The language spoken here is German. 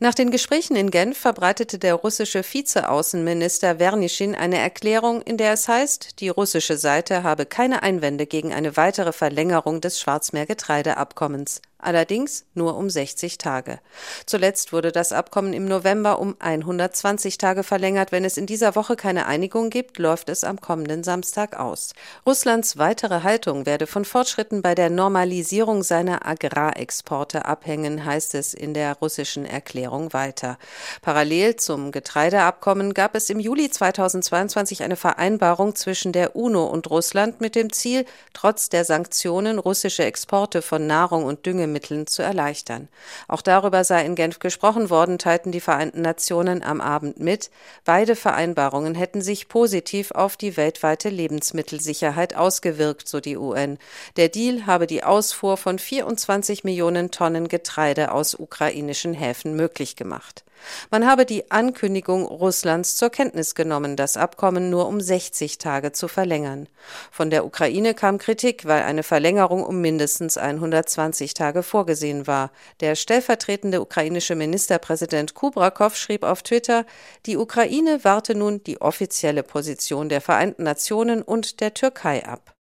Nach den Gesprächen in Genf verbreitete der russische Vizeaußenminister Wernischin eine Erklärung, in der es heißt, die russische Seite habe keine Einwände gegen eine weitere Verlängerung des Schwarzmeergetreideabkommens allerdings nur um 60 Tage. Zuletzt wurde das Abkommen im November um 120 Tage verlängert. Wenn es in dieser Woche keine Einigung gibt, läuft es am kommenden Samstag aus. Russlands weitere Haltung werde von Fortschritten bei der Normalisierung seiner Agrarexporte abhängen, heißt es in der russischen Erklärung weiter. Parallel zum Getreideabkommen gab es im Juli 2022 eine Vereinbarung zwischen der UNO und Russland mit dem Ziel, trotz der Sanktionen russische Exporte von Nahrung und Düngemitteln Mitteln zu erleichtern. Auch darüber sei in Genf gesprochen worden, teilten die Vereinten Nationen am Abend mit. Beide Vereinbarungen hätten sich positiv auf die weltweite Lebensmittelsicherheit ausgewirkt, so die UN. Der Deal habe die Ausfuhr von 24 Millionen Tonnen Getreide aus ukrainischen Häfen möglich gemacht. Man habe die Ankündigung Russlands zur Kenntnis genommen, das Abkommen nur um 60 Tage zu verlängern. Von der Ukraine kam Kritik, weil eine Verlängerung um mindestens 120 Tage vorgesehen war. Der stellvertretende ukrainische Ministerpräsident Kubrakow schrieb auf Twitter, die Ukraine warte nun die offizielle Position der Vereinten Nationen und der Türkei ab.